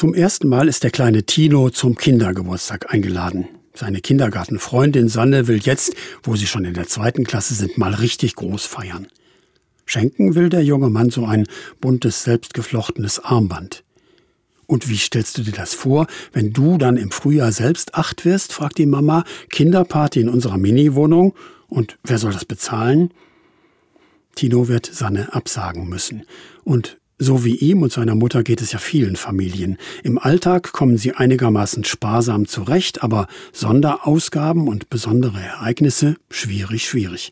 Zum ersten Mal ist der kleine Tino zum Kindergeburtstag eingeladen. Seine Kindergartenfreundin Sanne will jetzt, wo sie schon in der zweiten Klasse sind, mal richtig groß feiern. Schenken will der junge Mann so ein buntes, selbstgeflochtenes Armband. Und wie stellst du dir das vor, wenn du dann im Frühjahr selbst acht wirst, fragt die Mama, Kinderparty in unserer Miniwohnung? Und wer soll das bezahlen? Tino wird Sanne absagen müssen. Und so wie ihm und seiner Mutter geht es ja vielen Familien. Im Alltag kommen sie einigermaßen sparsam zurecht, aber Sonderausgaben und besondere Ereignisse schwierig, schwierig.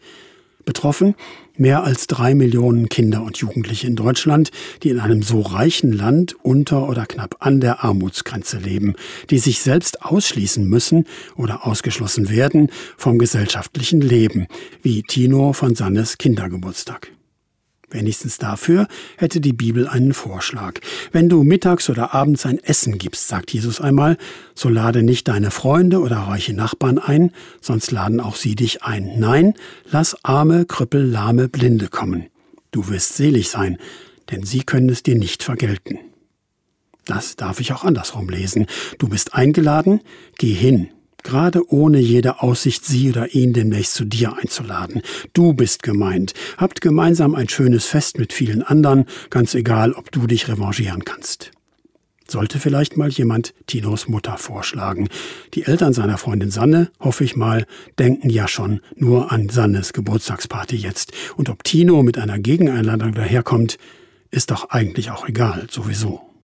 Betroffen mehr als drei Millionen Kinder und Jugendliche in Deutschland, die in einem so reichen Land unter oder knapp an der Armutsgrenze leben, die sich selbst ausschließen müssen oder ausgeschlossen werden vom gesellschaftlichen Leben, wie Tino von Sannes Kindergeburtstag. Wenigstens dafür hätte die Bibel einen Vorschlag. Wenn du mittags oder abends ein Essen gibst, sagt Jesus einmal, so lade nicht deine Freunde oder reiche Nachbarn ein, sonst laden auch sie dich ein. Nein, lass arme, Krüppel, lahme, Blinde kommen. Du wirst selig sein, denn sie können es dir nicht vergelten. Das darf ich auch andersrum lesen. Du bist eingeladen, geh hin, gerade ohne jede Aussicht, sie oder ihn demnächst zu dir einzuladen. Du bist gemeint. Habt gemeinsam ein schönes Fest mit vielen anderen, ganz egal, ob du dich revanchieren kannst. Sollte vielleicht mal jemand Tinos Mutter vorschlagen. Die Eltern seiner Freundin Sanne, hoffe ich mal, denken ja schon nur an Sannes Geburtstagsparty jetzt. Und ob Tino mit einer Gegeneinladung daherkommt, ist doch eigentlich auch egal, sowieso.